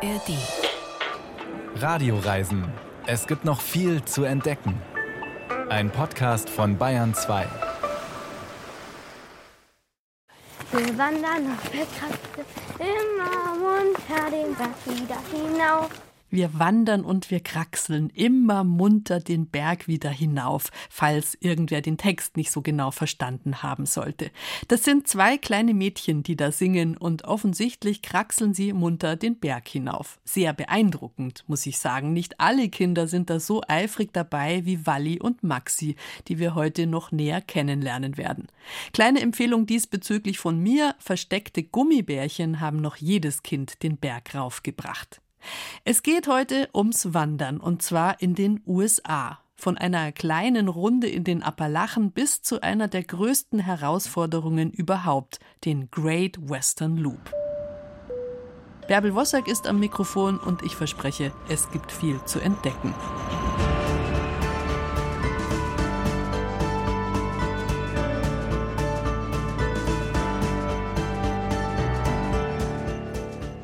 ARD. Radioreisen. Es gibt noch viel zu entdecken. Ein Podcast von Bayern 2. Wir wandern auf der Kraft immer munter den Berg wieder hinauf. Wir wandern und wir kraxeln immer munter den Berg wieder hinauf, falls irgendwer den Text nicht so genau verstanden haben sollte. Das sind zwei kleine Mädchen, die da singen und offensichtlich kraxeln sie munter den Berg hinauf. Sehr beeindruckend, muss ich sagen. Nicht alle Kinder sind da so eifrig dabei wie Walli und Maxi, die wir heute noch näher kennenlernen werden. Kleine Empfehlung diesbezüglich von mir, versteckte Gummibärchen haben noch jedes Kind den Berg raufgebracht. Es geht heute ums Wandern und zwar in den USA. Von einer kleinen Runde in den Appalachen bis zu einer der größten Herausforderungen überhaupt, den Great Western Loop. Bärbel Wossack ist am Mikrofon und ich verspreche, es gibt viel zu entdecken.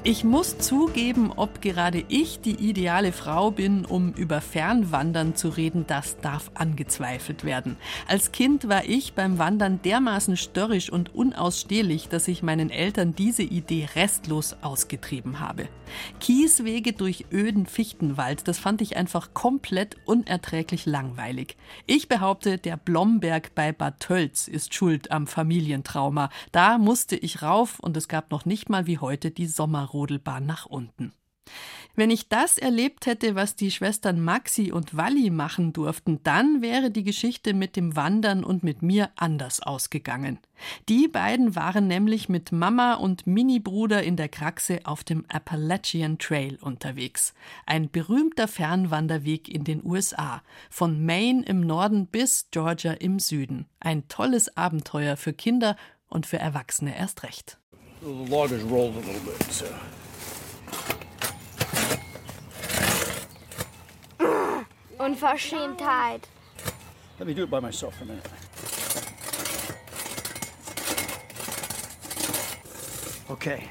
Ich muss zugeben, ob gerade ich die ideale Frau bin, um über Fernwandern zu reden, das darf angezweifelt werden. Als Kind war ich beim Wandern dermaßen störrisch und unausstehlich, dass ich meinen Eltern diese Idee restlos ausgetrieben habe. Kieswege durch öden Fichtenwald, das fand ich einfach komplett unerträglich langweilig. Ich behaupte, der Blomberg bei Bad Tölz ist schuld am Familientrauma. Da musste ich rauf und es gab noch nicht mal wie heute die Sommerruhe. Rodelbahn nach unten. Wenn ich das erlebt hätte, was die Schwestern Maxi und Walli machen durften, dann wäre die Geschichte mit dem Wandern und mit mir anders ausgegangen. Die beiden waren nämlich mit Mama und Mini-Bruder in der Kraxe auf dem Appalachian Trail unterwegs. Ein berühmter Fernwanderweg in den USA. Von Maine im Norden bis Georgia im Süden. Ein tolles Abenteuer für Kinder und für Erwachsene erst recht. The log has rolled a little bit, so. Unverschämtheit. Let me do it by myself for a minute. Okay.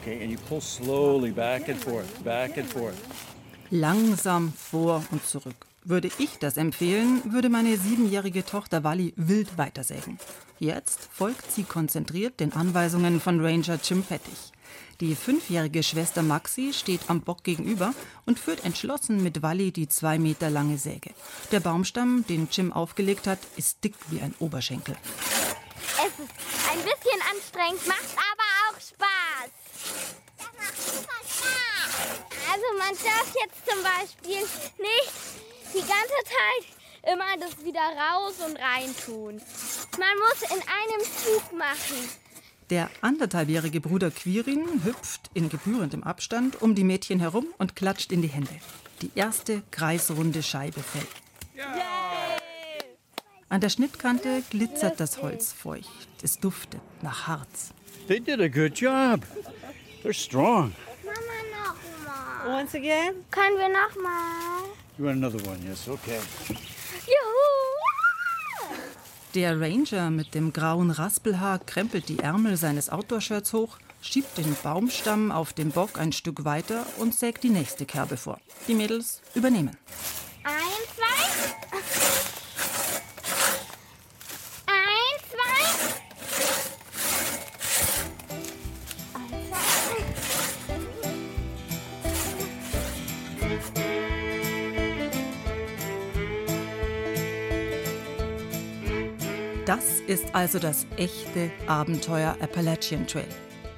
Okay, and you pull slowly back and forth, back and forth. Langsam vor und zurück. Würde ich das empfehlen, würde meine siebenjährige Tochter Wally wild weitersägen. Jetzt folgt sie konzentriert den Anweisungen von Ranger Jim Pettig. Die fünfjährige Schwester Maxi steht am Bock gegenüber und führt entschlossen mit Wally die zwei Meter lange Säge. Der Baumstamm, den Jim aufgelegt hat, ist dick wie ein Oberschenkel. Es ist ein bisschen anstrengend, macht aber auch Spaß. Das macht super Spaß. Also man darf jetzt zum Beispiel nicht die ganze Zeit immer das wieder raus und rein tun. Man muss in einem Zug machen. Der anderthalbjährige Bruder Quirin hüpft in gebührendem Abstand um die Mädchen herum und klatscht in die Hände. Die erste kreisrunde Scheibe fällt. An der Schnittkante glitzert das Holz feucht. Es duftet nach Harz. They did a good job. They're strong. Mama nochmal. Once again? Können wir nochmal? You want another one? Yes, okay. Der Ranger mit dem grauen Raspelhaar krempelt die Ärmel seines Outdoor-Shirts hoch, schiebt den Baumstamm auf dem Bock ein Stück weiter und sägt die nächste Kerbe vor. Die Mädels übernehmen. Ein, zwei. Das ist also das echte Abenteuer Appalachian Trail.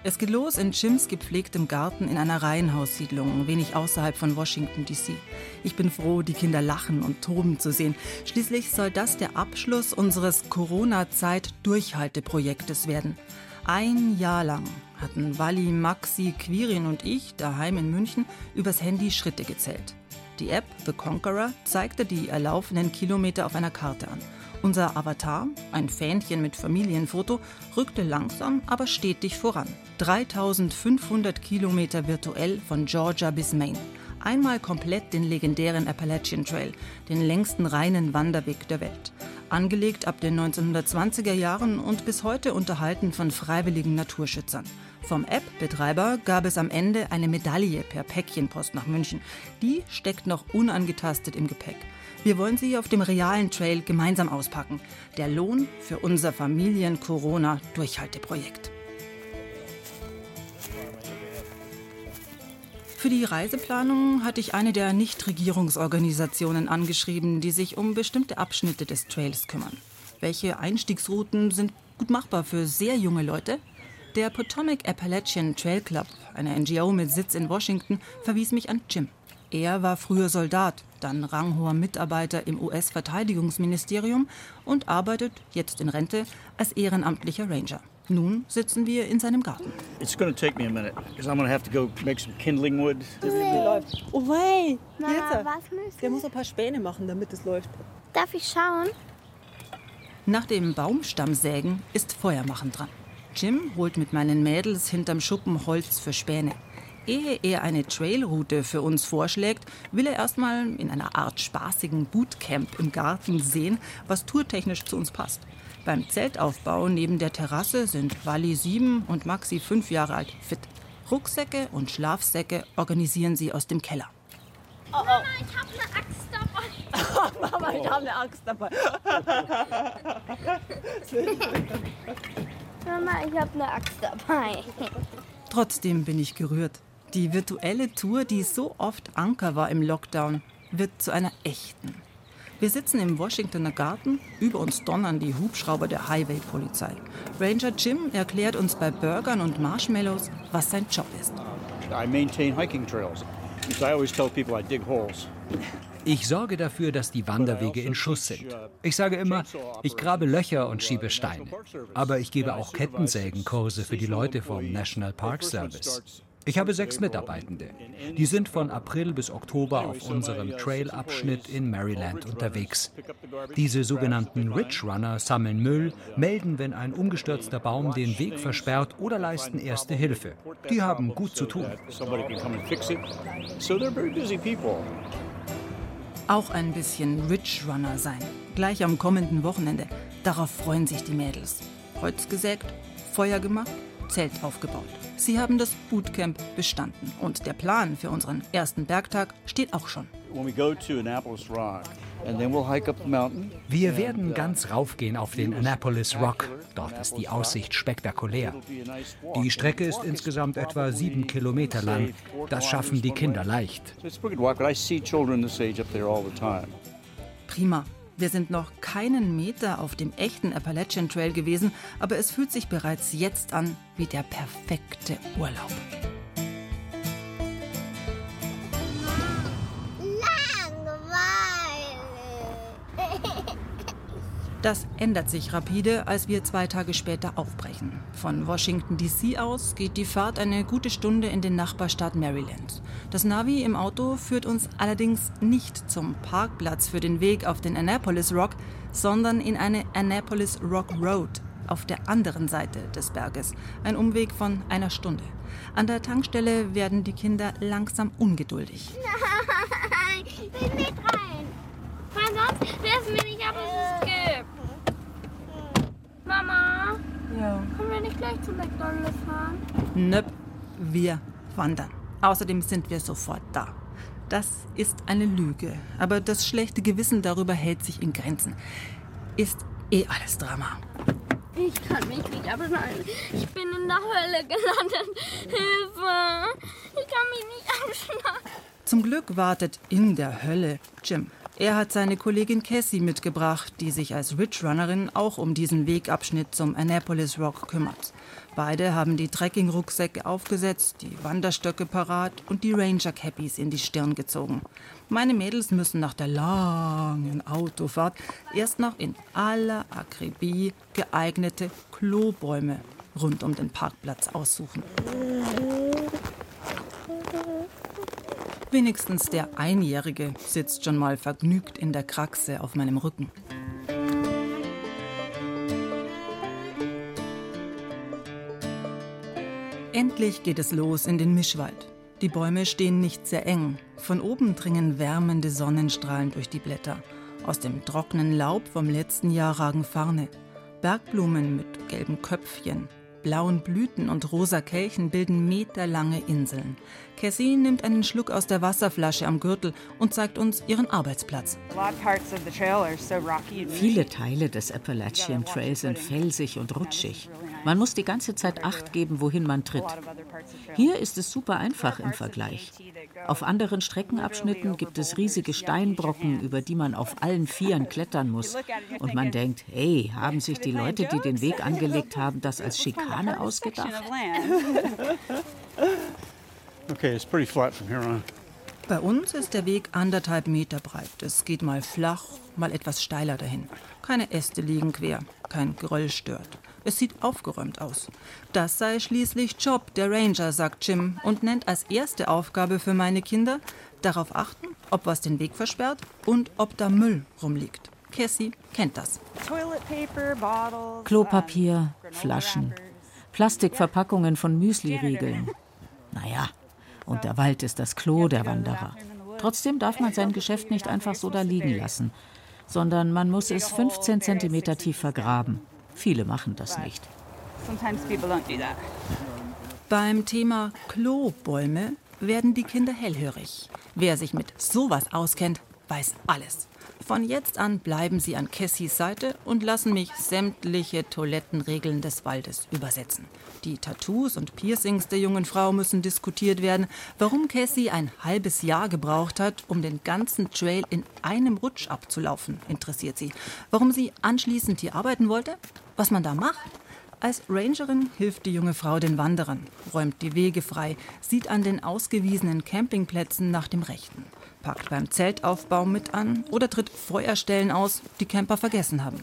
Es geht los in Jims gepflegtem Garten in einer Reihenhaussiedlung, wenig außerhalb von Washington, D.C. Ich bin froh, die Kinder lachen und toben zu sehen. Schließlich soll das der Abschluss unseres Corona-Zeit-Durchhalteprojektes werden. Ein Jahr lang hatten Wally, Maxi, Quirin und ich daheim in München übers Handy Schritte gezählt. Die App The Conqueror zeigte die erlaufenen Kilometer auf einer Karte an. Unser Avatar, ein Fähnchen mit Familienfoto, rückte langsam, aber stetig voran. 3500 Kilometer virtuell von Georgia bis Maine. Einmal komplett den legendären Appalachian Trail, den längsten reinen Wanderweg der Welt. Angelegt ab den 1920er Jahren und bis heute unterhalten von freiwilligen Naturschützern. Vom App-Betreiber gab es am Ende eine Medaille per Päckchenpost nach München. Die steckt noch unangetastet im Gepäck. Wir wollen sie auf dem realen Trail gemeinsam auspacken. Der Lohn für unser Familien-Corona-Durchhalteprojekt. Für die Reiseplanung hatte ich eine der Nichtregierungsorganisationen angeschrieben, die sich um bestimmte Abschnitte des Trails kümmern. Welche Einstiegsrouten sind gut machbar für sehr junge Leute? Der Potomac Appalachian Trail Club, eine NGO mit Sitz in Washington, verwies mich an Jim. Er war früher Soldat, dann ranghoher Mitarbeiter im US-Verteidigungsministerium und arbeitet, jetzt in Rente, als ehrenamtlicher Ranger. Nun sitzen wir in seinem Garten. It's going to take me a minute because I'm going to have to go make some kindling wood. läuft. Oh wei, Mama, jetzt. was müssen? Der muss ein paar Späne machen, damit es läuft. Darf ich schauen? Nach dem Baumstammsägen ist Feuermachen dran. Jim holt mit meinen Mädels hinterm Schuppen Holz für Späne. Ehe er eine Trailroute für uns vorschlägt, will er erstmal in einer Art spaßigen Bootcamp im Garten sehen, was tourtechnisch zu uns passt. Beim Zeltaufbau neben der Terrasse sind Wally sieben und Maxi fünf Jahre alt fit. Rucksäcke und Schlafsäcke organisieren sie aus dem Keller. Mama, ich habe eine Axt dabei. Mama, ich habe eine Angst dabei. Mama, ich habe eine Axt dabei. Trotzdem bin ich gerührt. Die virtuelle Tour, die so oft Anker war im Lockdown, wird zu einer echten. Wir sitzen im Washingtoner Garten, über uns donnern die Hubschrauber der Highway-Polizei. Ranger Jim erklärt uns bei Burgern und Marshmallows, was sein Job ist. Ich sorge dafür, dass die Wanderwege in Schuss sind. Ich sage immer, ich grabe Löcher und schiebe Steine. Aber ich gebe auch Kettensägenkurse für die Leute vom National Park Service. Ich habe sechs Mitarbeitende. Die sind von April bis Oktober auf unserem Trail-Abschnitt in Maryland unterwegs. Diese sogenannten Ridge Runner sammeln Müll, melden, wenn ein umgestürzter Baum den Weg versperrt oder leisten erste Hilfe. Die haben gut zu tun. Somebody can come and fix it. So they're very busy people. Auch ein bisschen Ridge Runner sein. Gleich am kommenden Wochenende. Darauf freuen sich die Mädels. Holz gesägt, Feuer gemacht, Zelt aufgebaut. Sie haben das Bootcamp bestanden. Und der Plan für unseren ersten Bergtag steht auch schon. Wir werden ganz raufgehen auf den Annapolis Rock. Dort ist die Aussicht spektakulär. Die Strecke ist insgesamt etwa sieben Kilometer lang. Das schaffen die Kinder leicht. So it's a pretty good walk, but I see children this age up there all the time. Prima. Wir sind noch keinen Meter auf dem echten Appalachian Trail gewesen, aber es fühlt sich bereits jetzt an wie der perfekte Urlaub. Langeweile. Das ändert sich rapide, als wir zwei Tage später aufbrechen. Von Washington DC aus geht die Fahrt eine gute Stunde in den Nachbarstaat Maryland. Das Navi im Auto führt uns allerdings nicht zum Parkplatz für den Weg auf den Annapolis Rock, sondern in eine Annapolis Rock Road auf der anderen Seite des Berges. Ein Umweg von einer Stunde. An der Tankstelle werden die Kinder langsam ungeduldig. Nein, ich will nicht rein. Weil sonst wäre es mir nicht ab, was es gibt. Mama, Ja. können wir nicht gleich zu McDonalds fahren? Nöp, wir wandern. Außerdem sind wir sofort da. Das ist eine Lüge, aber das schlechte Gewissen darüber hält sich in Grenzen. Ist eh alles Drama. Ich kann mich nicht abschneiden. Ich bin in der Hölle gelandet. Hilfe! Ich kann mich nicht abschneiden. Zum Glück wartet in der Hölle Jim. Er hat seine Kollegin Cassie mitgebracht, die sich als Ridge Runnerin auch um diesen Wegabschnitt zum Annapolis Rock kümmert. Beide haben die Trekking-Rucksäcke aufgesetzt, die Wanderstöcke parat und die Ranger-Cappies in die Stirn gezogen. Meine Mädels müssen nach der langen Autofahrt erst noch in aller Akribie geeignete Klobäume rund um den Parkplatz aussuchen. Wenigstens der Einjährige sitzt schon mal vergnügt in der Kraxe auf meinem Rücken. Endlich geht es los in den Mischwald. Die Bäume stehen nicht sehr eng. Von oben dringen wärmende Sonnenstrahlen durch die Blätter. Aus dem trockenen Laub vom letzten Jahr ragen Farne. Bergblumen mit gelben Köpfchen. Blauen Blüten und rosa Kelchen bilden meterlange Inseln. Cassie nimmt einen Schluck aus der Wasserflasche am Gürtel und zeigt uns ihren Arbeitsplatz. Viele Teile des Appalachian Trail sind felsig und rutschig. Man muss die ganze Zeit Acht geben, wohin man tritt. Hier ist es super einfach im Vergleich. Auf anderen Streckenabschnitten gibt es riesige Steinbrocken, über die man auf allen Vieren klettern muss. Und man denkt, hey, haben sich die Leute, die den Weg angelegt haben, das als Schikane ausgedacht? Okay, it's pretty flat from here on. Bei uns ist der Weg anderthalb Meter breit. Es geht mal flach, mal etwas steiler dahin. Keine Äste liegen quer, kein Geröll stört. Es sieht aufgeräumt aus. Das sei schließlich Job der Ranger, sagt Jim und nennt als erste Aufgabe für meine Kinder darauf achten, ob was den Weg versperrt und ob da Müll rumliegt. Cassie kennt das. Klopapier, Flaschen, Plastikverpackungen von Müsliriegeln. Naja, und der Wald ist das Klo der Wanderer. Trotzdem darf man sein Geschäft nicht einfach so da liegen lassen, sondern man muss es 15 Zentimeter tief vergraben. Viele machen das nicht. Beim Thema Klobäume werden die Kinder hellhörig. Wer sich mit sowas auskennt, weiß alles. Von jetzt an bleiben sie an Cassies Seite und lassen mich sämtliche Toilettenregeln des Waldes übersetzen. Die Tattoos und Piercings der jungen Frau müssen diskutiert werden. Warum Cassie ein halbes Jahr gebraucht hat, um den ganzen Trail in einem Rutsch abzulaufen, interessiert sie. Warum sie anschließend hier arbeiten wollte? Was man da macht? Als Rangerin hilft die junge Frau den Wanderern, räumt die Wege frei, sieht an den ausgewiesenen Campingplätzen nach dem Rechten, packt beim Zeltaufbau mit an oder tritt Feuerstellen aus, die Camper vergessen haben.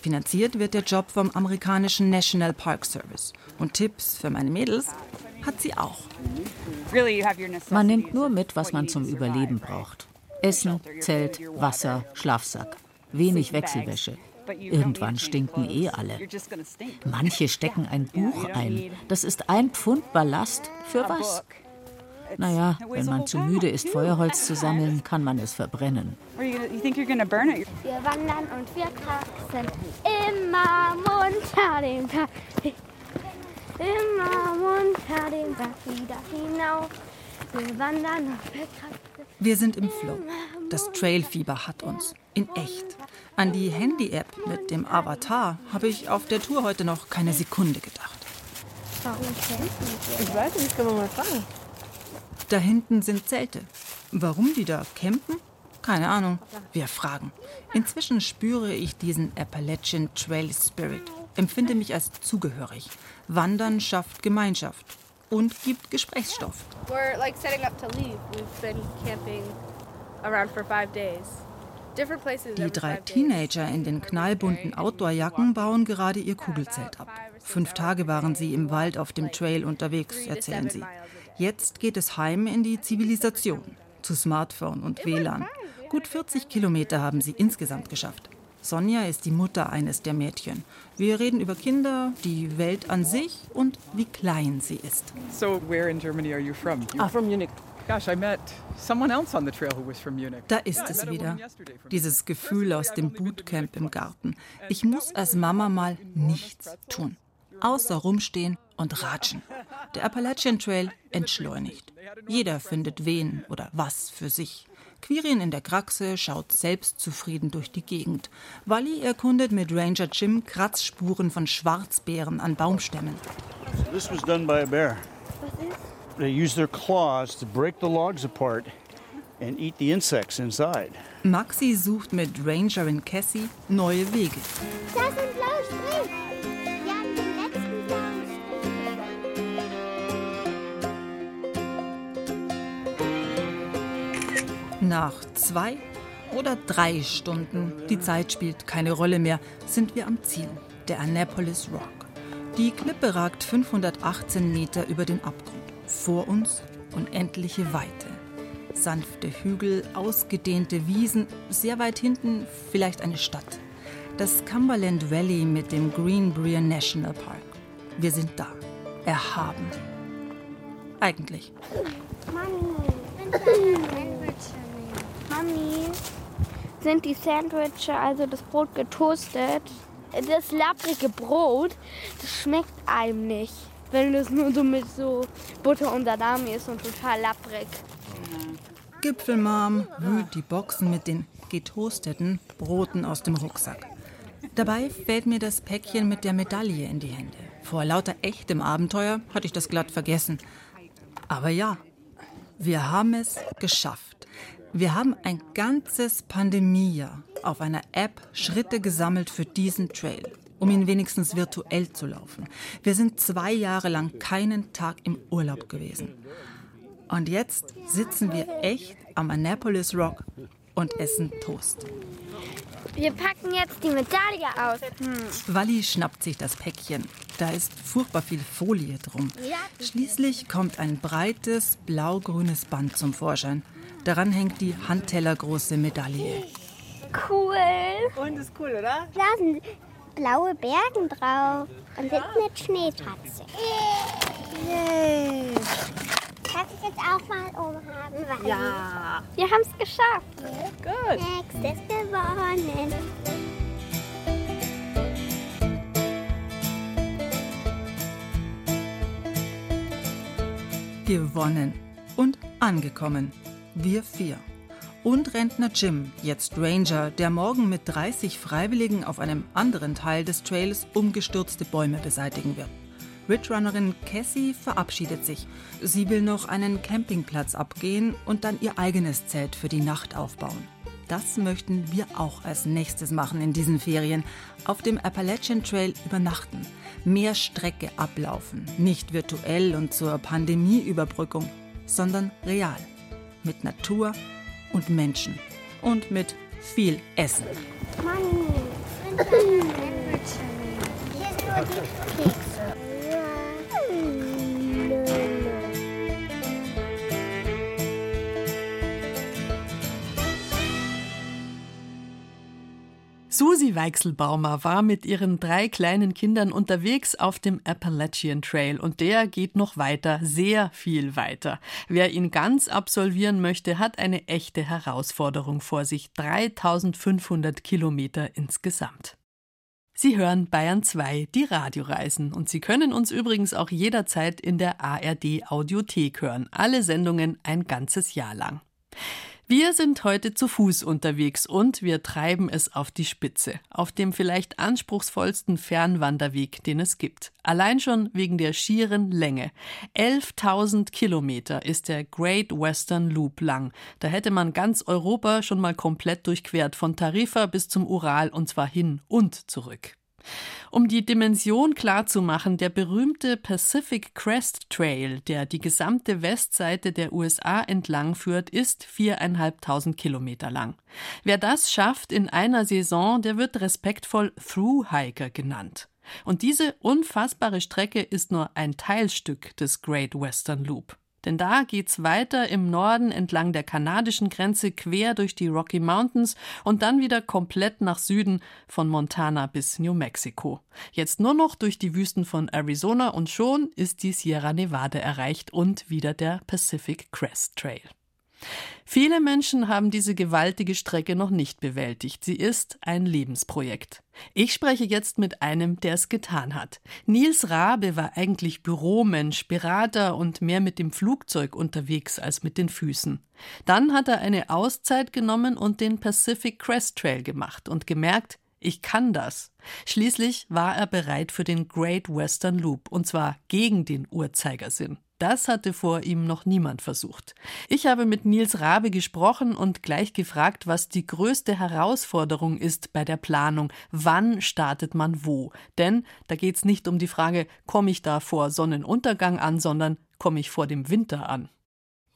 Finanziert wird der Job vom amerikanischen National Park Service. Und Tipps für meine Mädels hat sie auch. Man nimmt nur mit, was man zum Überleben braucht. Essen, Zelt, Wasser, Schlafsack. Wenig Wechselwäsche. Irgendwann stinken eh alle. Manche stecken ein Buch ein. Das ist ein Pfund Ballast. Für was? Naja, wenn man zu müde ist, Feuerholz zu sammeln, kann man es verbrennen. Wir wandern und wir kraxen immer munter den Berg. Immer munter den Berg wieder hinauf. Wir wandern und wir kraxen. Wir sind im Flow. Das Trailfieber hat uns. In echt. An die Handy-App mit dem Avatar habe ich auf der Tour heute noch keine Sekunde gedacht. Warum wir? Ich weiß nicht, können wir mal fragen. Da hinten sind Zelte. Warum die da campen? Keine Ahnung. Wir fragen. Inzwischen spüre ich diesen Appalachian Trail Spirit, empfinde mich als zugehörig. Wandern schafft Gemeinschaft und gibt Gesprächsstoff. We're like setting up to leave. We've been camping around for five days. Different places Die drei. Teenager in den knallbunten Outdoorjacken bauen gerade ihr Kugelzelt ab. Fünf Tage waren sie im Wald auf dem Trail unterwegs, erzählen sie. Jetzt geht es heim in die Zivilisation, zu Smartphone und WLAN. Gut 40 Kilometer haben sie insgesamt geschafft. Sonja ist die Mutter eines der Mädchen. Wir reden über Kinder, die Welt an sich und wie klein sie ist. So, where in Germany are you from? You- Ah, from Munich. Gosh, I met someone else on the trail who was from Munich. Da ist es wieder. Dieses Gefühl aus dem Bootcamp im Garten. Ich muss als Mama mal nichts tun. Außer rumstehen und ratschen. Der Appalachian Trail entschleunigt. Jeder findet wen oder was für sich. Quirin in der Kraxe schaut selbstzufrieden durch die Gegend. Wally erkundet mit Ranger Jim Kratzspuren von Schwarzbeeren an Baumstämmen. This was done by a bear. They use their claws to break the logs apart and eat the insects inside. Maxi sucht mit Rangerin Cassie neue Wege. Da sind blaue Sprüh. Nach zwei oder drei Stunden, die Zeit spielt keine Rolle mehr, sind wir am Ziel, der Annapolis Rock. Die Klippe ragt 518 Meter über den Abgrund. Vor uns unendliche Weite. Sanfte Hügel, ausgedehnte Wiesen, sehr weit hinten vielleicht eine Stadt. Das Cumberland Valley mit dem Green Brier National Park. Wir sind da, erhaben. Eigentlich. Mami, sind die Sandwiches, also das Brot getoastet? das lapprige Brot, das schmeckt einem nicht. Wenn das nur so mit so Butter und Salami ist und total lapprig. Gipfelmam wühlt die Boxen mit den getoasteten Broten aus dem Rucksack. Dabei fällt mir das Päckchen mit der Medaille in die Hände. Vor lauter echtem Abenteuer hatte ich das glatt vergessen. Aber ja, wir haben es geschafft. Wir haben ein ganzes Pandemiejahr auf einer App Schritte gesammelt für diesen Trail, um ihn wenigstens virtuell zu laufen. Wir sind zwei Jahre lang keinen Tag im Urlaub gewesen. Und jetzt sitzen wir echt am Annapolis Rock und essen Toast. Wir packen jetzt die Medaille aus. Hm. Wally schnappt sich das Päckchen. Da ist furchtbar viel Folie drum. Schließlich kommt ein breites blau-grünes Band zum Vorschein. Daran hängt die handtellergroße Medaille. Cool. Und ist cool, oder? Da sind blaue Bergen drauf und sind mit Schneetatze. Yay. Darf ich jetzt auch mal umhaben? Wally? Ja. Wir haben es geschafft. Gut. Nächstes gewonnen. Gewonnen und angekommen. Wir vier. Und Rentner Jim, jetzt Ranger, der morgen mit 30 Freiwilligen auf einem anderen Teil des Trails umgestürzte Bäume beseitigen wird. Ridgerunnerin Cassie verabschiedet sich. Sie will noch einen Campingplatz abgehen und dann ihr eigenes Zelt für die Nacht aufbauen. Das möchten wir auch als nächstes machen in diesen Ferien. Auf dem Appalachian Trail übernachten. Mehr Strecke ablaufen. Nicht virtuell und zur Pandemieüberbrückung, sondern real. Mit Natur und Menschen. Und mit viel Essen. Mann. Hier sind nur die Kekse. Susi Weichselbaumer war mit ihren drei kleinen Kindern unterwegs auf dem Appalachian Trail und der geht noch weiter, sehr viel weiter. Wer ihn ganz absolvieren möchte, hat eine echte Herausforderung vor sich. 3500 Kilometer insgesamt. Sie hören Bayern 2, die Radioreisen. Und Sie können uns übrigens auch jederzeit in der ARD Audiothek hören. Alle Sendungen ein ganzes Jahr lang. Wir sind heute zu Fuß unterwegs und wir treiben es auf die Spitze, auf dem vielleicht anspruchsvollsten Fernwanderweg, den es gibt. Allein schon wegen der schieren Länge. 11.000 Kilometer ist der Great Western Loop lang. Da hätte man ganz Europa schon mal komplett durchquert, von Tarifa bis zum Ural und zwar hin und zurück. Um die Dimension klarzumachen, der berühmte Pacific Crest Trail, der die gesamte Westseite der USA entlang führt, ist viereinhalbtausend Kilometer lang. Wer das schafft in einer Saison, der wird respektvoll Thru-Hiker genannt. Und diese unfassbare Strecke ist nur ein Teilstück des Great Western Loop. Denn da geht's weiter im Norden entlang der kanadischen Grenze quer durch die Rocky Mountains und dann wieder komplett nach Süden von Montana bis New Mexico. Jetzt nur noch durch die Wüsten von Arizona und schon ist die Sierra Nevada erreicht und wieder der Pacific Crest Trail. Viele Menschen haben diese gewaltige Strecke noch nicht bewältigt. Sie ist ein Lebensprojekt. Ich spreche jetzt mit einem, der es getan hat. Nils Rabe war eigentlich Büromensch, Berater und mehr mit dem Flugzeug unterwegs als mit den Füßen. Dann hat er eine Auszeit genommen und den Pacific Crest Trail gemacht und gemerkt, ich kann das. Schließlich war er bereit für den Great Western Loop, und zwar gegen den Uhrzeigersinn. Das hatte vor ihm noch niemand versucht. Ich habe mit Nils Rabe gesprochen und gleich gefragt, was die größte Herausforderung ist bei der Planung. Wann startet man wo? Denn da geht es nicht um die Frage, komme ich da vor Sonnenuntergang an, sondern komme ich vor dem Winter an.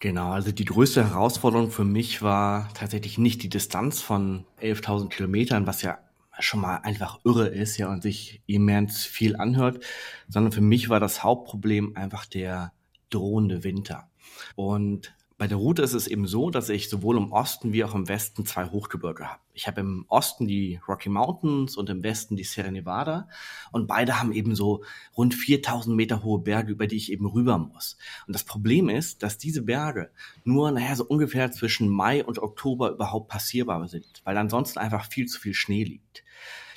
Genau, also die größte Herausforderung für mich war tatsächlich nicht die Distanz von 11.000 Kilometern, was ja schon mal einfach irre ist, ja, und sich immens viel anhört, sondern für mich war das Hauptproblem einfach der drohende Winter. Und bei der Route ist es eben so, dass ich sowohl im Osten wie auch im Westen zwei Hochgebirge habe. Ich habe im Osten die Rocky Mountains und im Westen die Sierra Nevada und beide haben eben so rund 4000 Meter hohe Berge, über die ich eben rüber muss. Und das Problem ist, dass diese Berge nur, naja, so ungefähr zwischen Mai und Oktober überhaupt passierbar sind, weil ansonsten einfach viel zu viel Schnee liegt.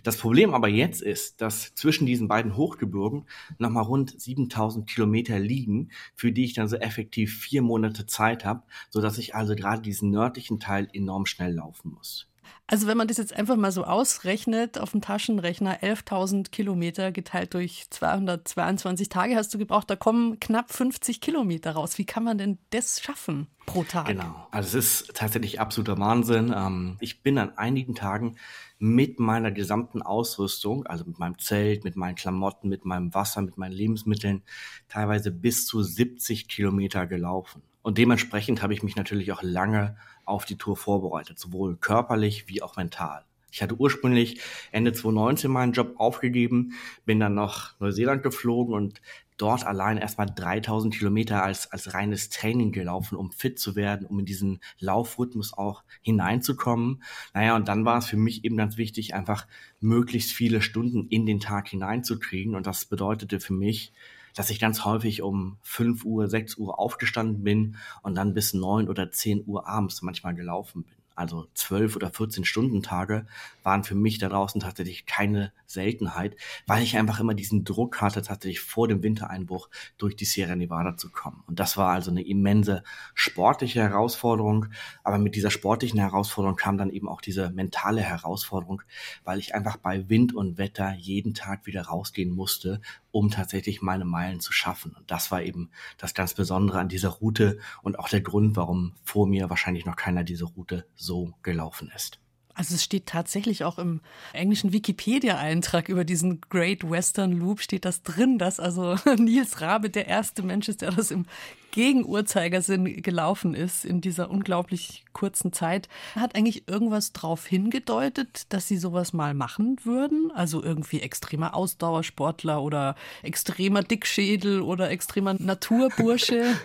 Das Problem aber jetzt ist, dass zwischen diesen beiden Hochgebirgen nochmal rund 7000 Kilometer liegen, für die ich dann so effektiv vier Monate Zeit habe, sodass ich also gerade diesen nördlichen Teil enorm schnell laufen muss. Also wenn man das jetzt einfach mal so ausrechnet auf dem Taschenrechner, 11.000 Kilometer geteilt durch 222 Tage hast du gebraucht, da kommen knapp 50 Kilometer raus. Wie kann man denn das schaffen pro Tag? Genau, also es ist tatsächlich absoluter Wahnsinn. Ähm, ich bin an einigen Tagen mit meiner gesamten Ausrüstung, also mit meinem Zelt, mit meinen Klamotten, mit meinem Wasser, mit meinen Lebensmitteln, teilweise bis zu 70 Kilometer gelaufen. Und dementsprechend habe ich mich natürlich auch lange auf die Tour vorbereitet, sowohl körperlich wie auch mental. Ich hatte ursprünglich Ende 2019 meinen Job aufgegeben, bin dann nach Neuseeland geflogen und dort allein erstmal 3000 Kilometer als, als reines Training gelaufen, um fit zu werden, um in diesen Laufrhythmus auch hineinzukommen. Naja, und dann war es für mich eben ganz wichtig, einfach möglichst viele Stunden in den Tag hineinzukriegen. Und das bedeutete für mich, dass ich ganz häufig um 5 Uhr, 6 Uhr aufgestanden bin und dann bis 9 oder 10 Uhr abends manchmal gelaufen bin also zwölf oder 14 Stunden Tage, waren für mich da draußen tatsächlich keine Seltenheit, weil ich einfach immer diesen Druck hatte, tatsächlich vor dem Wintereinbruch durch die Sierra Nevada zu kommen. Und das war also eine immense sportliche Herausforderung. Aber mit dieser sportlichen Herausforderung kam dann eben auch diese mentale Herausforderung, weil ich einfach bei Wind und Wetter jeden Tag wieder rausgehen musste, um tatsächlich meine Meilen zu schaffen. Und das war eben das ganz Besondere an dieser Route und auch der Grund, warum vor mir wahrscheinlich noch keiner diese Route so gelaufen ist. Also es steht tatsächlich auch im englischen Wikipedia-Eintrag über diesen Great Western Loop steht das drin, dass also Nils Rabe der erste Mensch ist, der das im Gegenuhrzeigersinn gelaufen ist in dieser unglaublich kurzen Zeit. Hat eigentlich irgendwas darauf hingedeutet, dass sie sowas mal machen würden? Also irgendwie extremer Ausdauersportler oder extremer Dickschädel oder extremer Naturbursche?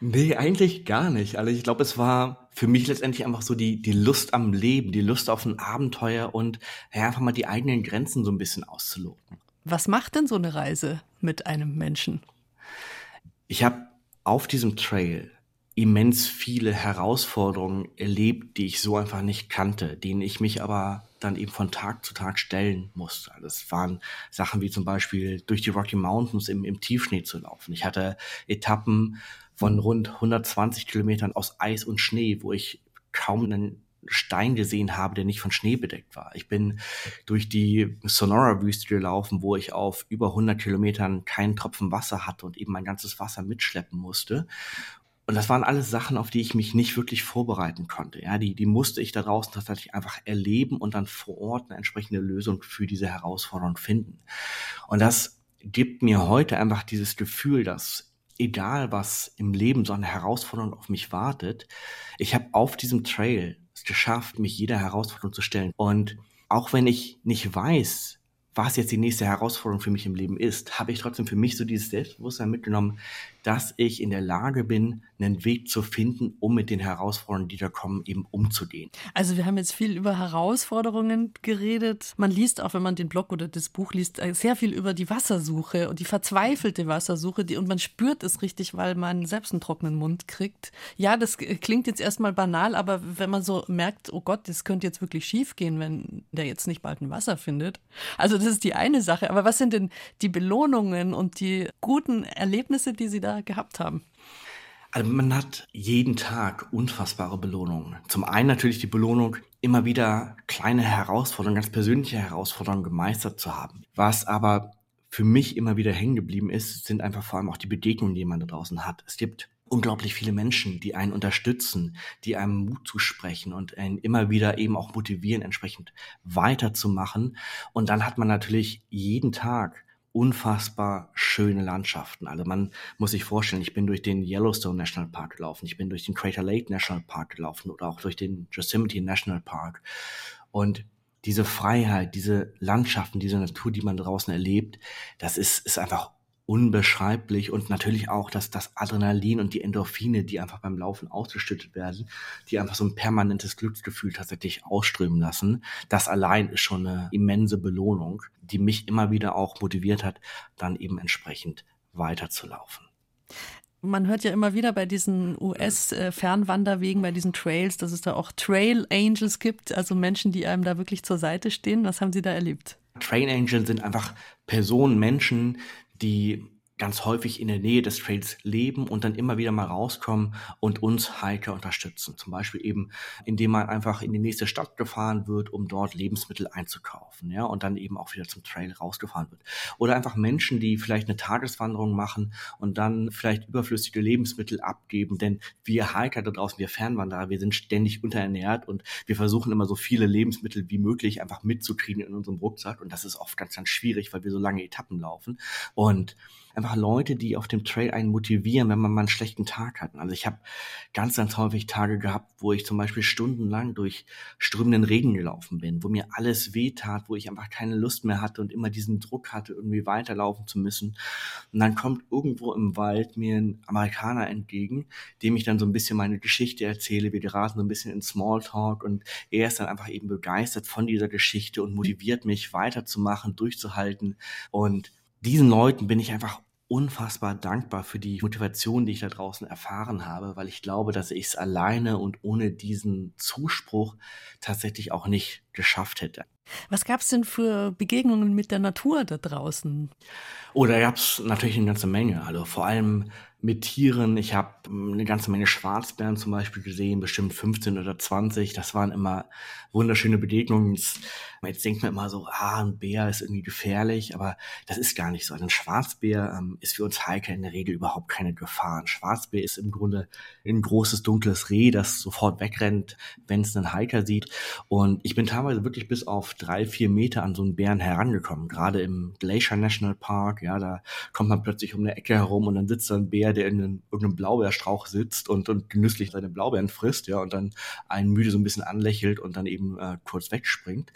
Nee, eigentlich gar nicht. Also ich glaube, es war für mich letztendlich einfach so die, die Lust am Leben, die Lust auf ein Abenteuer und ja, einfach mal die eigenen Grenzen so ein bisschen auszuloten. Was macht denn so eine Reise mit einem Menschen? Ich habe auf diesem Trail immens viele Herausforderungen erlebt, die ich so einfach nicht kannte, denen ich mich aber dann eben von Tag zu Tag stellen musste. Das waren Sachen wie zum Beispiel durch die Rocky Mountains im, im Tiefschnee zu laufen. Ich hatte Etappen von rund 120 Kilometern aus Eis und Schnee, wo ich kaum einen Stein gesehen habe, der nicht von Schnee bedeckt war. Ich bin durch die Sonora-Wüste gelaufen, wo ich auf über 100 Kilometern keinen Tropfen Wasser hatte und eben mein ganzes Wasser mitschleppen musste. Und das waren alles Sachen, auf die ich mich nicht wirklich vorbereiten konnte. Ja, die, die musste ich da draußen tatsächlich einfach erleben und dann vor Ort eine entsprechende Lösung für diese Herausforderung finden. Und das gibt mir heute einfach dieses Gefühl, dass egal was im Leben so eine Herausforderung auf mich wartet, ich habe auf diesem Trail es geschafft, mich jeder Herausforderung zu stellen. Und auch wenn ich nicht weiß, was jetzt die nächste Herausforderung für mich im Leben ist, habe ich trotzdem für mich so dieses Selbstbewusstsein mitgenommen, dass ich in der Lage bin, einen Weg zu finden, um mit den Herausforderungen, die da kommen, eben umzugehen. Also wir haben jetzt viel über Herausforderungen geredet. Man liest auch, wenn man den Blog oder das Buch liest, äh, sehr viel über die Wassersuche und die verzweifelte Wassersuche. Die, und man spürt es richtig, weil man selbst einen trockenen Mund kriegt. Ja, das klingt jetzt erstmal banal, aber wenn man so merkt, oh Gott, das könnte jetzt wirklich schief gehen, wenn der jetzt nicht bald ein Wasser findet. Also das ist die eine Sache. Aber was sind denn die Belohnungen und die guten Erlebnisse, die Sie da gehabt haben? Also man hat jeden Tag unfassbare Belohnungen. Zum einen natürlich die Belohnung, immer wieder kleine Herausforderungen, ganz persönliche Herausforderungen gemeistert zu haben. Was aber für mich immer wieder hängen geblieben ist, sind einfach vor allem auch die Begegnungen, die man da draußen hat. Es gibt unglaublich viele Menschen, die einen unterstützen, die einem Mut zusprechen und einen immer wieder eben auch motivieren, entsprechend weiterzumachen. Und dann hat man natürlich jeden Tag unfassbar schöne Landschaften. Also man muss sich vorstellen, ich bin durch den Yellowstone National Park gelaufen, ich bin durch den Crater Lake National Park gelaufen oder auch durch den Yosemite National Park. Und diese Freiheit, diese Landschaften, diese Natur, die man draußen erlebt, das ist, ist einfach unbeschreiblich und natürlich auch dass das Adrenalin und die Endorphine, die einfach beim Laufen ausgeschüttet werden, die einfach so ein permanentes Glücksgefühl tatsächlich ausströmen lassen. Das allein ist schon eine immense Belohnung, die mich immer wieder auch motiviert hat, dann eben entsprechend weiterzulaufen. Man hört ja immer wieder bei diesen US-Fernwanderwegen, bei diesen Trails, dass es da auch Trail Angels gibt, also Menschen, die einem da wirklich zur Seite stehen. Was haben Sie da erlebt? Trail Angels sind einfach Personen, Menschen, die ganz häufig in der Nähe des Trails leben und dann immer wieder mal rauskommen und uns Hiker unterstützen. Zum Beispiel eben, indem man einfach in die nächste Stadt gefahren wird, um dort Lebensmittel einzukaufen, ja, und dann eben auch wieder zum Trail rausgefahren wird. Oder einfach Menschen, die vielleicht eine Tageswanderung machen und dann vielleicht überflüssige Lebensmittel abgeben, denn wir Hiker da draußen, wir Fernwanderer, wir sind ständig unterernährt und wir versuchen immer so viele Lebensmittel wie möglich einfach mitzukriegen in unserem Rucksack und das ist oft ganz, ganz schwierig, weil wir so lange Etappen laufen und einfach Leute, die auf dem Trail einen motivieren, wenn man mal einen schlechten Tag hat. Also ich habe ganz, ganz häufig Tage gehabt, wo ich zum Beispiel stundenlang durch strömenden Regen gelaufen bin, wo mir alles weh tat, wo ich einfach keine Lust mehr hatte und immer diesen Druck hatte, irgendwie weiterlaufen zu müssen. Und dann kommt irgendwo im Wald mir ein Amerikaner entgegen, dem ich dann so ein bisschen meine Geschichte erzähle. Wir geraten so ein bisschen in Smalltalk und er ist dann einfach eben begeistert von dieser Geschichte und motiviert mich weiterzumachen, durchzuhalten und diesen Leuten bin ich einfach unfassbar dankbar für die Motivation, die ich da draußen erfahren habe, weil ich glaube, dass ich es alleine und ohne diesen Zuspruch tatsächlich auch nicht geschafft hätte. Was gab es denn für Begegnungen mit der Natur da draußen? Oh, da gab es natürlich eine ganze Menge. Also vor allem mit Tieren. Ich habe hm, eine ganze Menge Schwarzbären zum Beispiel gesehen, bestimmt 15 oder 20. Das waren immer wunderschöne Begegnungen. Jetzt, jetzt denkt man immer so, ah, ein Bär ist irgendwie gefährlich, aber das ist gar nicht so. Also ein Schwarzbär ähm, ist für uns Hiker in der Regel überhaupt keine Gefahr. Ein Schwarzbär ist im Grunde ein großes dunkles Reh, das sofort wegrennt, wenn es einen Hiker sieht. Und ich bin teilweise wirklich bis auf drei, vier Meter an so einen Bären herangekommen. Gerade im Glacier National Park, ja, da kommt man plötzlich um eine Ecke herum und dann sitzt da ein Bär der in einem, irgendeinem Blaubeerstrauch sitzt und, und genüsslich seine Blaubeeren frisst, ja, und dann einen müde so ein bisschen anlächelt und dann eben äh, kurz wegspringt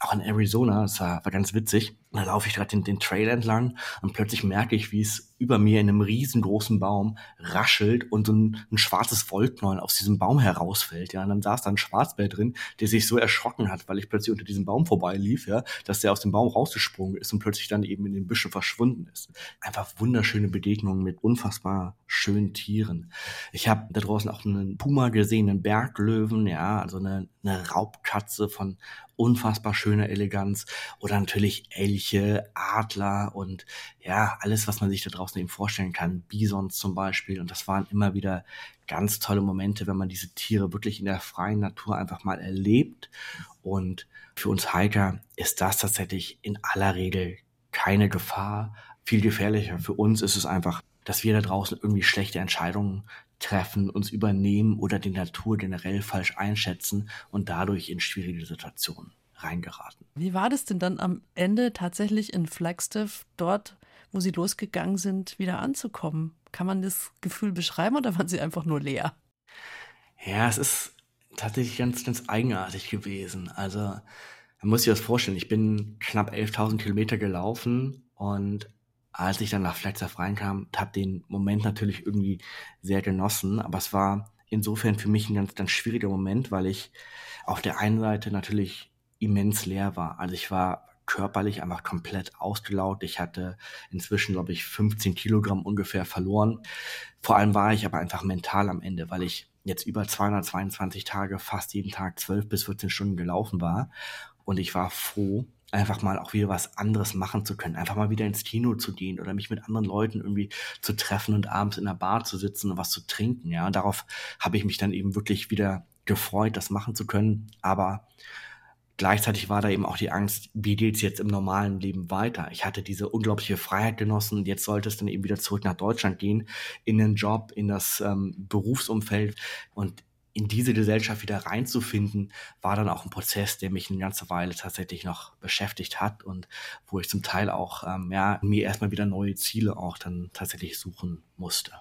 auch in Arizona, das war, war ganz witzig. Da laufe ich gerade den, den Trail entlang und plötzlich merke ich, wie es über mir in einem riesengroßen Baum raschelt und so ein, ein schwarzes Wollknäuel aus diesem Baum herausfällt. Ja, und dann saß da ein Schwarzbär drin, der sich so erschrocken hat, weil ich plötzlich unter diesem Baum vorbeilief, ja, dass der aus dem Baum rausgesprungen ist und plötzlich dann eben in den Büschen verschwunden ist. Einfach wunderschöne Begegnungen mit unfassbar schönen Tieren. Ich habe da draußen auch einen Puma gesehen, einen Berglöwen, ja, also eine, eine Raubkatze von unfassbar schöner Eleganz. Oder natürlich Elche, Adler und ja, alles, was man sich da draußen eben vorstellen kann, Bisons zum Beispiel. Und das waren immer wieder ganz tolle Momente, wenn man diese Tiere wirklich in der freien Natur einfach mal erlebt. Und für uns Hiker ist das tatsächlich in aller Regel keine Gefahr. Viel gefährlicher. Für uns ist es einfach, dass wir da draußen irgendwie schlechte Entscheidungen treffen, uns übernehmen oder die Natur generell falsch einschätzen und dadurch in schwierige Situationen reingeraten. Wie war das denn dann am Ende tatsächlich in Flagstaff, dort, wo Sie losgegangen sind, wieder anzukommen? Kann man das Gefühl beschreiben oder waren Sie einfach nur leer? Ja, es ist tatsächlich ganz, ganz eigenartig gewesen. Also, man muss sich das vorstellen. Ich bin knapp 11.000 Kilometer gelaufen und als ich dann nach Flagstaff reinkam, habe den Moment natürlich irgendwie sehr genossen, aber es war insofern für mich ein ganz, ganz schwieriger Moment, weil ich auf der einen Seite natürlich immens leer war. Also ich war körperlich einfach komplett ausgelaugt. Ich hatte inzwischen, glaube ich, 15 Kilogramm ungefähr verloren. Vor allem war ich aber einfach mental am Ende, weil ich jetzt über 222 Tage fast jeden Tag 12 bis 14 Stunden gelaufen war. Und ich war froh, einfach mal auch wieder was anderes machen zu können, einfach mal wieder ins Kino zu gehen oder mich mit anderen Leuten irgendwie zu treffen und abends in der Bar zu sitzen und was zu trinken. Ja, darauf habe ich mich dann eben wirklich wieder gefreut, das machen zu können. Aber gleichzeitig war da eben auch die Angst, wie geht's jetzt im normalen Leben weiter? Ich hatte diese unglaubliche Freiheit genossen und jetzt sollte es dann eben wieder zurück nach Deutschland gehen, in den Job, in das ähm, Berufsumfeld und in diese Gesellschaft wieder reinzufinden, war dann auch ein Prozess, der mich eine ganze Weile tatsächlich noch beschäftigt hat und wo ich zum Teil auch ähm, ja, mir erstmal wieder neue Ziele auch dann tatsächlich suchen musste.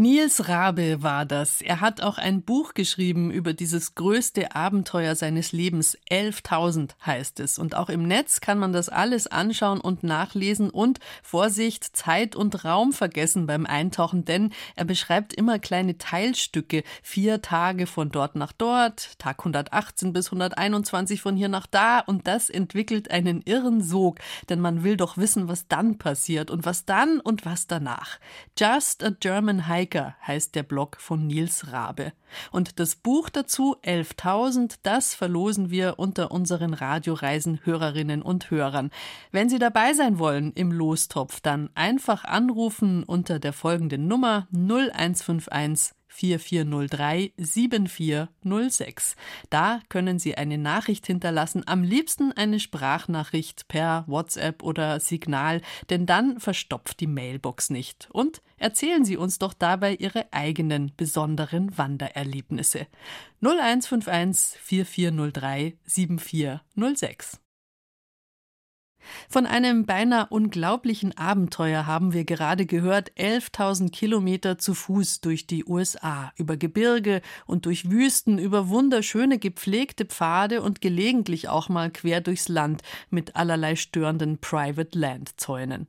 Nils Rabe war das. Er hat auch ein Buch geschrieben über dieses größte Abenteuer seines Lebens. 11.000 heißt es. Und auch im Netz kann man das alles anschauen und nachlesen und Vorsicht, Zeit und Raum vergessen beim Eintauchen, denn er beschreibt immer kleine Teilstücke. Vier Tage von dort nach dort, Tag 118 bis 121 von hier nach da und das entwickelt einen irren Sog, denn man will doch wissen, was dann passiert und was dann und was danach. Just a German Hike Hiker heißt der Blog von Nils Rabe. Und das Buch dazu, 11.000, das verlosen wir unter unseren Radioreisen-Hörerinnen und Hörern. Wenn Sie dabei sein wollen im Lostopf, dann einfach anrufen unter der folgenden Nummer 0151 4403 7406. Da können Sie eine Nachricht hinterlassen, am liebsten eine Sprachnachricht per WhatsApp oder Signal, denn dann verstopft die Mailbox nicht. Und erzählen Sie uns doch dabei Ihre eigenen besonderen Wandererlebnisse. 0151 4403 7406. Von einem beinahe unglaublichen Abenteuer haben wir gerade gehört. 11.000 Kilometer zu Fuß durch die USA, über Gebirge und durch Wüsten, über wunderschöne gepflegte Pfade und gelegentlich auch mal quer durchs Land mit allerlei störenden Private Land Zäunen.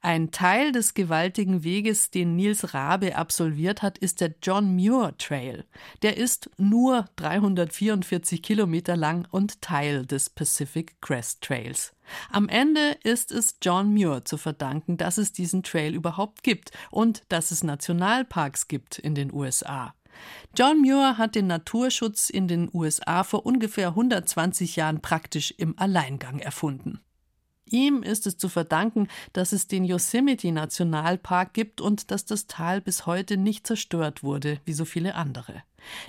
Ein Teil des gewaltigen Weges, den Nils Rabe absolviert hat, ist der John Muir Trail. Der ist nur 344 Kilometer lang und Teil des Pacific Crest Trails. Am Ende ist es John Muir zu verdanken, dass es diesen Trail überhaupt gibt und dass es Nationalparks gibt in den USA. John Muir hat den Naturschutz in den USA vor ungefähr 120 Jahren praktisch im Alleingang erfunden. Ihm ist es zu verdanken, dass es den Yosemite Nationalpark gibt und dass das Tal bis heute nicht zerstört wurde, wie so viele andere.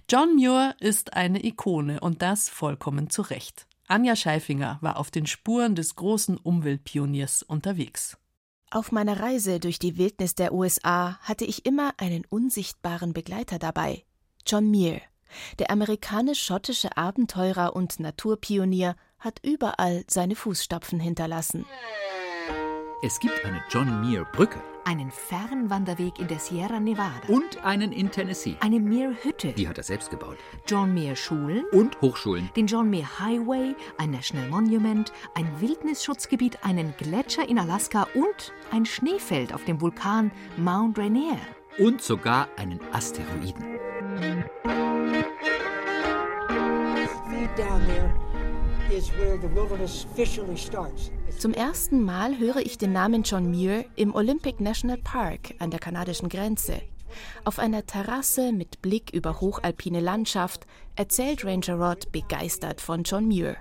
John Muir ist eine Ikone und das vollkommen zu Recht. Anja Scheifinger war auf den Spuren des großen Umweltpioniers unterwegs. Auf meiner Reise durch die Wildnis der USA hatte ich immer einen unsichtbaren Begleiter dabei, John Muir. Der amerikanisch-schottische Abenteurer und Naturpionier hat überall seine Fußstapfen hinterlassen. Es gibt eine John Muir Brücke. Einen Fernwanderweg in der Sierra Nevada. Und einen in Tennessee. Eine Muir Hütte. Die hat er selbst gebaut. John Muir Schulen. Und Hochschulen. Den John Muir Highway, ein National Monument, ein Wildnisschutzgebiet, einen Gletscher in Alaska und ein Schneefeld auf dem Vulkan Mount Rainier. Und sogar einen Asteroiden. Down there Zum ersten Mal höre ich den Namen John Muir im Olympic National Park an der kanadischen Grenze. Auf einer Terrasse mit Blick über hochalpine Landschaft erzählt Ranger Rod begeistert von John Muir.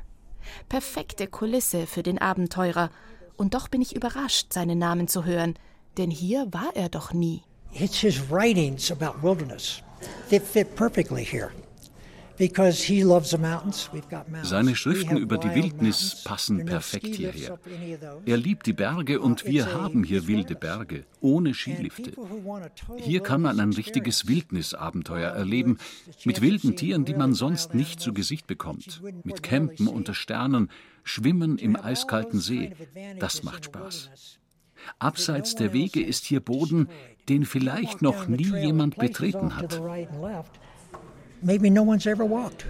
Perfekte Kulisse für den Abenteurer. Und doch bin ich überrascht, seinen Namen zu hören, denn hier war er doch nie. It's his writings about wilderness. They fit perfectly here. Seine Schriften über die Wildnis passen perfekt hierher. Er liebt die Berge und wir haben hier wilde Berge, ohne Skilifte. Hier kann man ein richtiges Wildnisabenteuer erleben, mit wilden Tieren, die man sonst nicht zu Gesicht bekommt, mit Campen unter Sternen, Schwimmen im eiskalten See. Das macht Spaß. Abseits der Wege ist hier Boden, den vielleicht noch nie jemand betreten hat maybe no one's ever walked.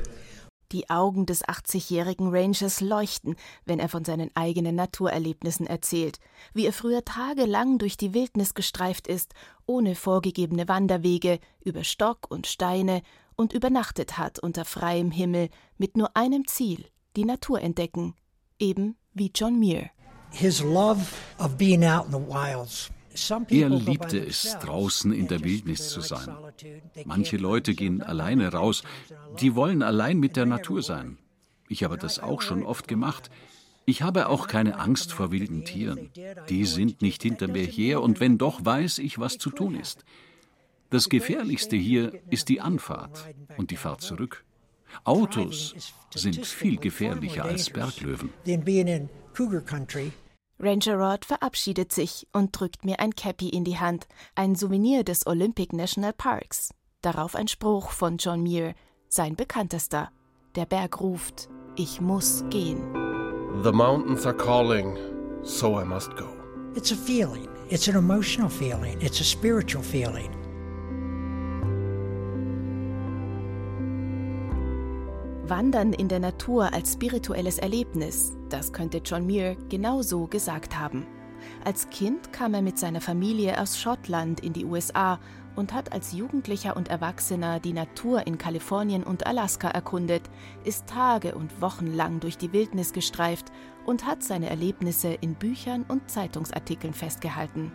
Die Augen des 80-jährigen Rangers leuchten, wenn er von seinen eigenen Naturerlebnissen erzählt, wie er früher tagelang durch die Wildnis gestreift ist, ohne vorgegebene Wanderwege, über Stock und Steine und übernachtet hat unter freiem Himmel mit nur einem Ziel, die Natur entdecken, eben wie John Muir. His love of being out in the wilds er liebte es, draußen in der Wildnis zu sein. Manche Leute gehen alleine raus, die wollen allein mit der Natur sein. Ich habe das auch schon oft gemacht. Ich habe auch keine Angst vor wilden Tieren. Die sind nicht hinter mir her und wenn doch, weiß ich, was zu tun ist. Das Gefährlichste hier ist die Anfahrt und die Fahrt zurück. Autos sind viel gefährlicher als Berglöwen. Ranger Rod verabschiedet sich und drückt mir ein Cappy in die Hand, ein Souvenir des Olympic National Parks. Darauf ein Spruch von John Muir, sein bekanntester. Der Berg ruft, ich muss gehen. The mountains are calling, so I must go. It's a feeling. It's an emotional feeling. It's a spiritual feeling. Wandern in der Natur als spirituelles Erlebnis, das könnte John Muir genau so gesagt haben. Als Kind kam er mit seiner Familie aus Schottland in die USA und hat als Jugendlicher und Erwachsener die Natur in Kalifornien und Alaska erkundet, ist Tage und Wochen lang durch die Wildnis gestreift und hat seine Erlebnisse in Büchern und Zeitungsartikeln festgehalten.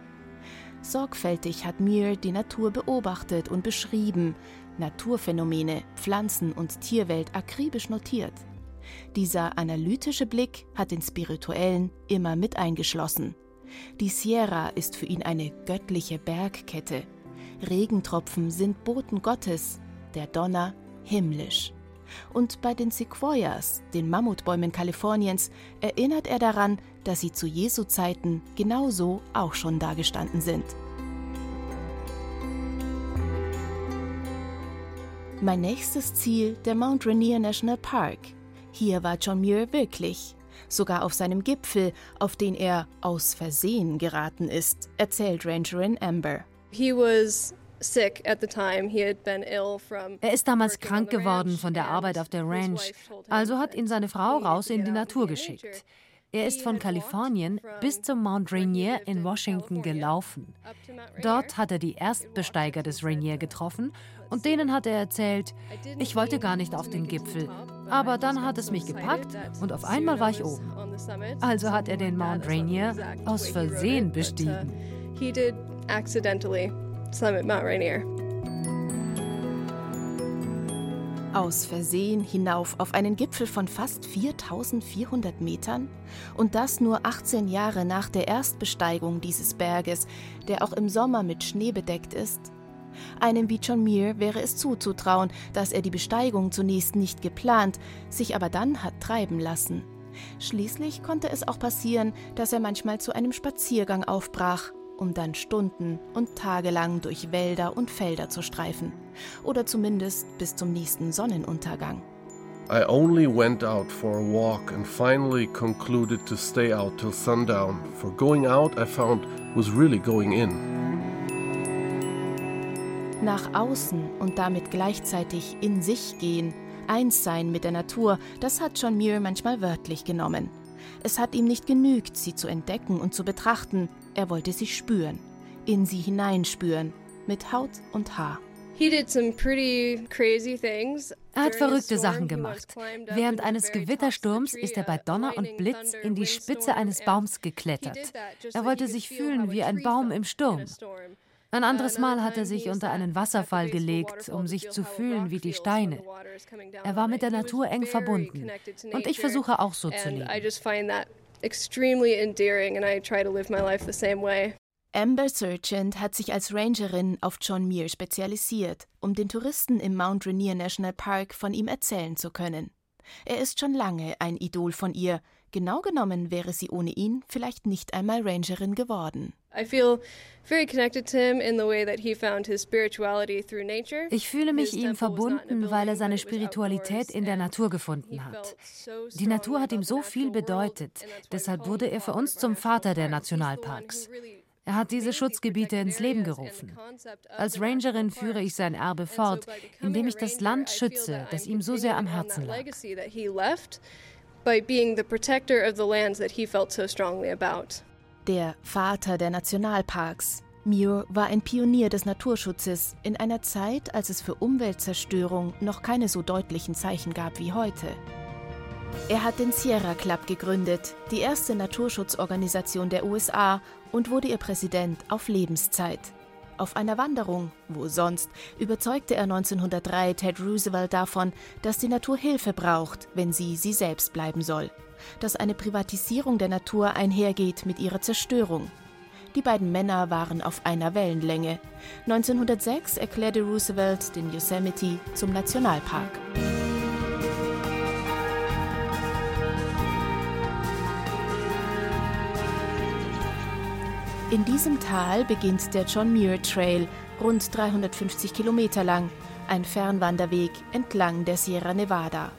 Sorgfältig hat Muir die Natur beobachtet und beschrieben, Naturphänomene, Pflanzen und Tierwelt akribisch notiert. Dieser analytische Blick hat den spirituellen immer mit eingeschlossen. Die Sierra ist für ihn eine göttliche Bergkette. Regentropfen sind Boten Gottes, der Donner himmlisch. Und bei den Sequoias, den Mammutbäumen Kaliforniens, erinnert er daran, dass sie zu Jesu Zeiten genauso auch schon dagestanden sind. Mein nächstes Ziel, der Mount Rainier National Park. Hier war John Muir wirklich. Sogar auf seinem Gipfel, auf den er aus Versehen geraten ist, erzählt Rangerin Amber. He was er ist damals krank geworden von der Arbeit auf der Ranch, also hat ihn seine Frau raus in die Natur geschickt. Er ist von Kalifornien bis zum Mount Rainier in Washington gelaufen. Dort hat er die Erstbesteiger des Rainier getroffen und denen hat er erzählt, ich wollte gar nicht auf den Gipfel, aber dann hat es mich gepackt und auf einmal war ich oben. Also hat er den Mount Rainier aus Versehen bestiegen. He did accidentally summit Mount Rainier. Aus Versehen hinauf auf einen Gipfel von fast 4400 Metern? Und das nur 18 Jahre nach der Erstbesteigung dieses Berges, der auch im Sommer mit Schnee bedeckt ist? Einem wie John Muir wäre es zuzutrauen, dass er die Besteigung zunächst nicht geplant, sich aber dann hat treiben lassen. Schließlich konnte es auch passieren, dass er manchmal zu einem Spaziergang aufbrach um dann Stunden und Tage lang durch Wälder und Felder zu streifen. Oder zumindest bis zum nächsten Sonnenuntergang. I only went out for a walk and finally concluded to stay out till sundown, for going out I found was really going in. Nach außen und damit gleichzeitig in sich gehen, eins sein mit der Natur, das hat John Muir manchmal wörtlich genommen. Es hat ihm nicht genügt, sie zu entdecken und zu betrachten, er wollte sie spüren, in sie hineinspüren, mit Haut und Haar. Er hat verrückte Sachen gemacht. Während eines Gewittersturms ist er bei Donner und Blitz in die Spitze eines Baums geklettert. Er wollte sich fühlen wie ein Baum im Sturm. Ein anderes Mal hat er sich unter einen Wasserfall gelegt, um sich zu fühlen wie die Steine. Er war mit der Natur eng verbunden. Und ich versuche auch so zu leben. Amber Sergeant hat sich als Rangerin auf John Muir spezialisiert, um den Touristen im Mount Rainier National Park von ihm erzählen zu können. Er ist schon lange ein Idol von ihr. Genau genommen wäre sie ohne ihn vielleicht nicht einmal Rangerin geworden. Ich fühle mich ihm verbunden, weil er seine Spiritualität in der Natur gefunden hat. Die Natur hat ihm so viel bedeutet, deshalb wurde er für uns zum Vater der Nationalparks. Er hat diese Schutzgebiete ins Leben gerufen. Als Rangerin führe ich sein Erbe fort, indem ich das Land schütze, das ihm so sehr am Herzen lag. Der Vater der Nationalparks. Muir war ein Pionier des Naturschutzes in einer Zeit, als es für Umweltzerstörung noch keine so deutlichen Zeichen gab wie heute. Er hat den Sierra Club gegründet, die erste Naturschutzorganisation der USA, und wurde ihr Präsident auf Lebenszeit. Auf einer Wanderung, wo sonst, überzeugte er 1903 Ted Roosevelt davon, dass die Natur Hilfe braucht, wenn sie sie selbst bleiben soll, dass eine Privatisierung der Natur einhergeht mit ihrer Zerstörung. Die beiden Männer waren auf einer Wellenlänge. 1906 erklärte Roosevelt den Yosemite zum Nationalpark. In diesem Tal beginnt der John Muir Trail, rund 350 Kilometer lang, ein Fernwanderweg entlang der Sierra Nevada.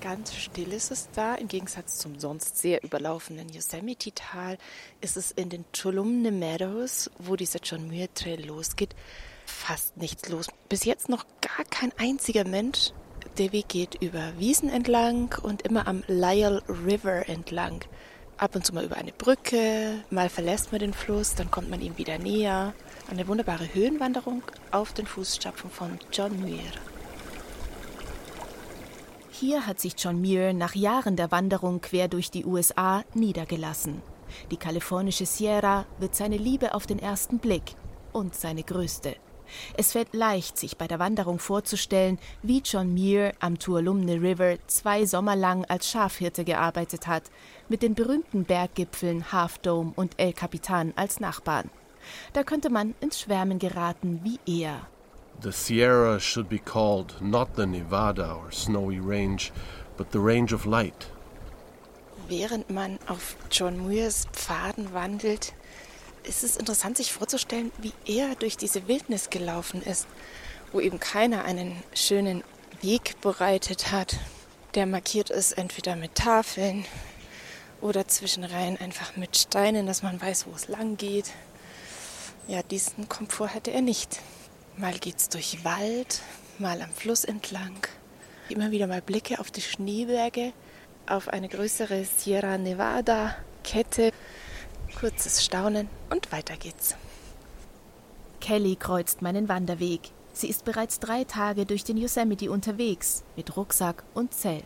Ganz still ist es da, im Gegensatz zum sonst sehr überlaufenden Yosemite-Tal ist es in den Tulumne Meadows, wo dieser John Muir Trail losgeht, fast nichts los. Bis jetzt noch gar kein einziger Mensch. Der Weg geht über Wiesen entlang und immer am Lyell River entlang ab und zu mal über eine Brücke, mal verlässt man den Fluss, dann kommt man ihm wieder näher. Eine wunderbare Höhenwanderung auf den Fußstapfen von John Muir. Hier hat sich John Muir nach Jahren der Wanderung quer durch die USA niedergelassen. Die kalifornische Sierra wird seine Liebe auf den ersten Blick und seine größte. Es fällt leicht, sich bei der Wanderung vorzustellen, wie John Muir am Tuolumne River zwei Sommer lang als Schafhirte gearbeitet hat, mit den berühmten Berggipfeln Half Dome und El Capitan als Nachbarn. Da könnte man ins Schwärmen geraten wie er. The Sierra should be called not the Nevada or Snowy Range, but the Range of Light. Während man auf John Muirs Pfaden wandelt, ist es interessant, sich vorzustellen, wie er durch diese Wildnis gelaufen ist, wo eben keiner einen schönen Weg bereitet hat, der markiert ist entweder mit Tafeln oder zwischenreihen einfach mit Steinen, dass man weiß, wo es lang geht. Ja, diesen Komfort hatte er nicht. Mal geht's durch Wald, mal am Fluss entlang. Immer wieder mal Blicke auf die Schneeberge, auf eine größere Sierra Nevada Kette kurzes Staunen und weiter geht's. Kelly kreuzt meinen Wanderweg. Sie ist bereits drei Tage durch den Yosemite unterwegs, mit Rucksack und Zelt.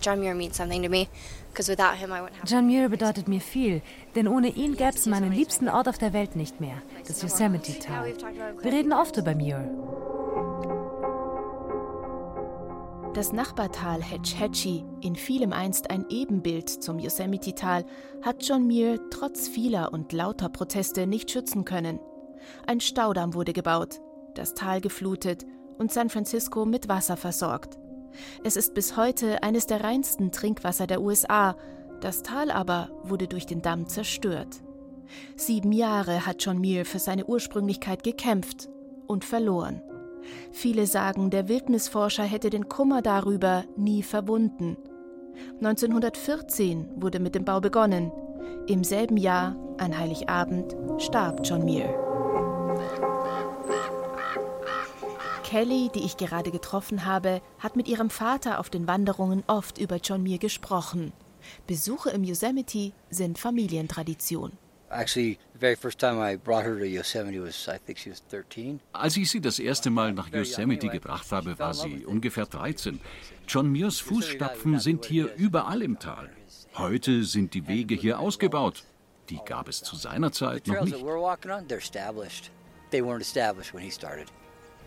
John Muir means something to me, John Muir bedeutet mir viel, denn ohne ihn gäbe es meinen liebsten Ort auf der Welt nicht mehr, das Yosemite-Tal. Wir reden oft über Muir. Das Nachbartal Hetch Hetchy, in vielem einst ein Ebenbild zum Yosemite-Tal, hat John Muir trotz vieler und lauter Proteste nicht schützen können. Ein Staudamm wurde gebaut, das Tal geflutet und San Francisco mit Wasser versorgt. Es ist bis heute eines der reinsten Trinkwasser der USA, das Tal aber wurde durch den Damm zerstört. Sieben Jahre hat John Muir für seine Ursprünglichkeit gekämpft und verloren. Viele sagen, der Wildnisforscher hätte den Kummer darüber nie verwunden. 1914 wurde mit dem Bau begonnen. Im selben Jahr, an Heiligabend, starb John Muir. Kelly, die ich gerade getroffen habe, hat mit ihrem Vater auf den Wanderungen oft über John Muir gesprochen. Besuche im Yosemite sind Familientradition. Actually, the very first time I brought her to Yosemite was, I think she was 13. Als ich sie das erste Mal nach Yosemite gebracht habe, war sie ungefähr 13. John Muirs Fußstapfen sind hier überall im Tal. Heute sind die Wege hier ausgebaut. Die gab es zu seiner Zeit noch nicht.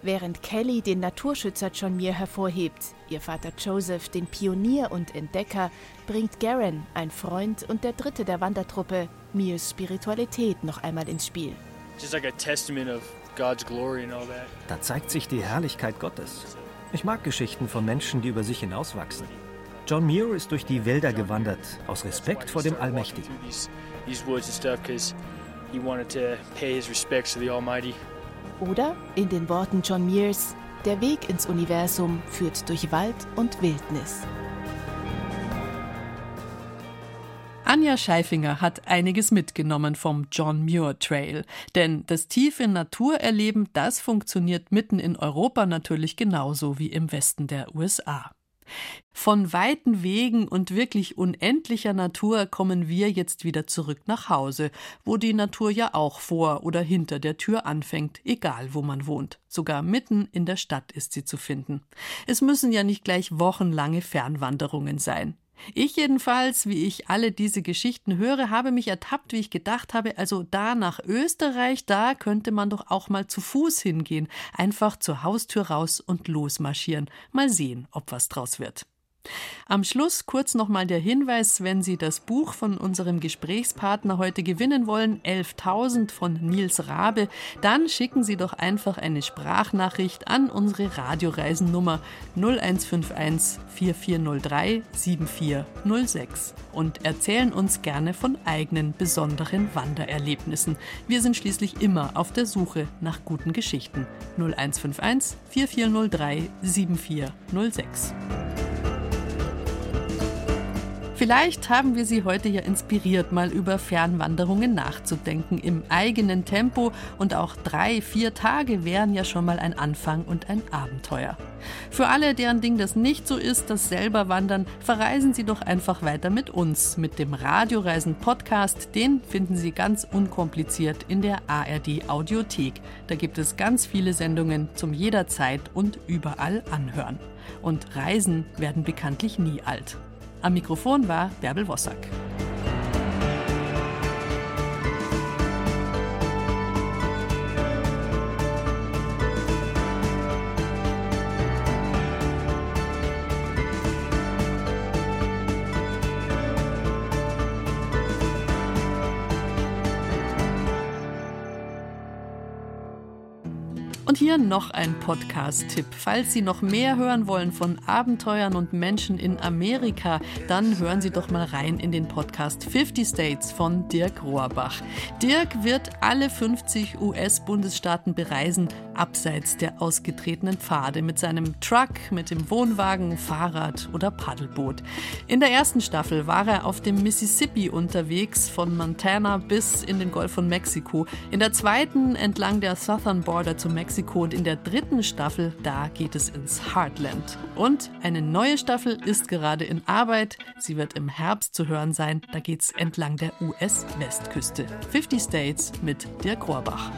Während Kelly den Naturschützer John Muir hervorhebt, ihr Vater Joseph den Pionier und Entdecker, bringt Garen, ein Freund und der Dritte der Wandertruppe, Muirs Spiritualität noch einmal ins Spiel. Da zeigt sich die Herrlichkeit Gottes. Ich mag Geschichten von Menschen, die über sich hinauswachsen. John Muir ist durch die Wälder gewandert, aus Respekt vor dem Allmächtigen. Oder in den Worten John Muirs, der Weg ins Universum führt durch Wald und Wildnis. Anja Scheifinger hat einiges mitgenommen vom John Muir Trail. Denn das tiefe Naturerleben, das funktioniert mitten in Europa natürlich genauso wie im Westen der USA. Von weiten Wegen und wirklich unendlicher Natur kommen wir jetzt wieder zurück nach Hause, wo die Natur ja auch vor oder hinter der Tür anfängt, egal wo man wohnt. Sogar mitten in der Stadt ist sie zu finden. Es müssen ja nicht gleich wochenlange Fernwanderungen sein. Ich jedenfalls, wie ich alle diese Geschichten höre, habe mich ertappt, wie ich gedacht habe, also da nach Österreich, da könnte man doch auch mal zu Fuß hingehen, einfach zur Haustür raus und losmarschieren. Mal sehen, ob was draus wird. Am Schluss kurz nochmal der Hinweis, wenn Sie das Buch von unserem Gesprächspartner heute gewinnen wollen, 11.000 von Nils Rabe, dann schicken Sie doch einfach eine Sprachnachricht an unsere Radioreisennummer 0151 4403 7406 und erzählen uns gerne von eigenen besonderen Wandererlebnissen. Wir sind schließlich immer auf der Suche nach guten Geschichten. 0151 4403 7406. Vielleicht haben wir Sie heute ja inspiriert, mal über Fernwanderungen nachzudenken im eigenen Tempo und auch drei, vier Tage wären ja schon mal ein Anfang und ein Abenteuer. Für alle, deren Ding das nicht so ist, das selber wandern, verreisen Sie doch einfach weiter mit uns, mit dem Radioreisen Podcast. Den finden Sie ganz unkompliziert in der ARD Audiothek. Da gibt es ganz viele Sendungen zum jederzeit und überall anhören. Und Reisen werden bekanntlich nie alt. Am Mikrofon war Bärbel Wossack. Hier noch ein Podcast-Tipp. Falls Sie noch mehr hören wollen von Abenteuern und Menschen in Amerika, dann hören Sie doch mal rein in den Podcast 50 States von Dirk Rohrbach. Dirk wird alle 50 US-Bundesstaaten bereisen, abseits der ausgetretenen Pfade, mit seinem Truck, mit dem Wohnwagen, Fahrrad oder Paddelboot. In der ersten Staffel war er auf dem Mississippi unterwegs, von Montana bis in den Golf von Mexiko. In der zweiten entlang der Southern Border zu Mexiko und in der dritten Staffel, da geht es ins Heartland. Und eine neue Staffel ist gerade in Arbeit. Sie wird im Herbst zu hören sein. Da geht es entlang der US-Westküste. 50 States mit Dirk Rohrbach.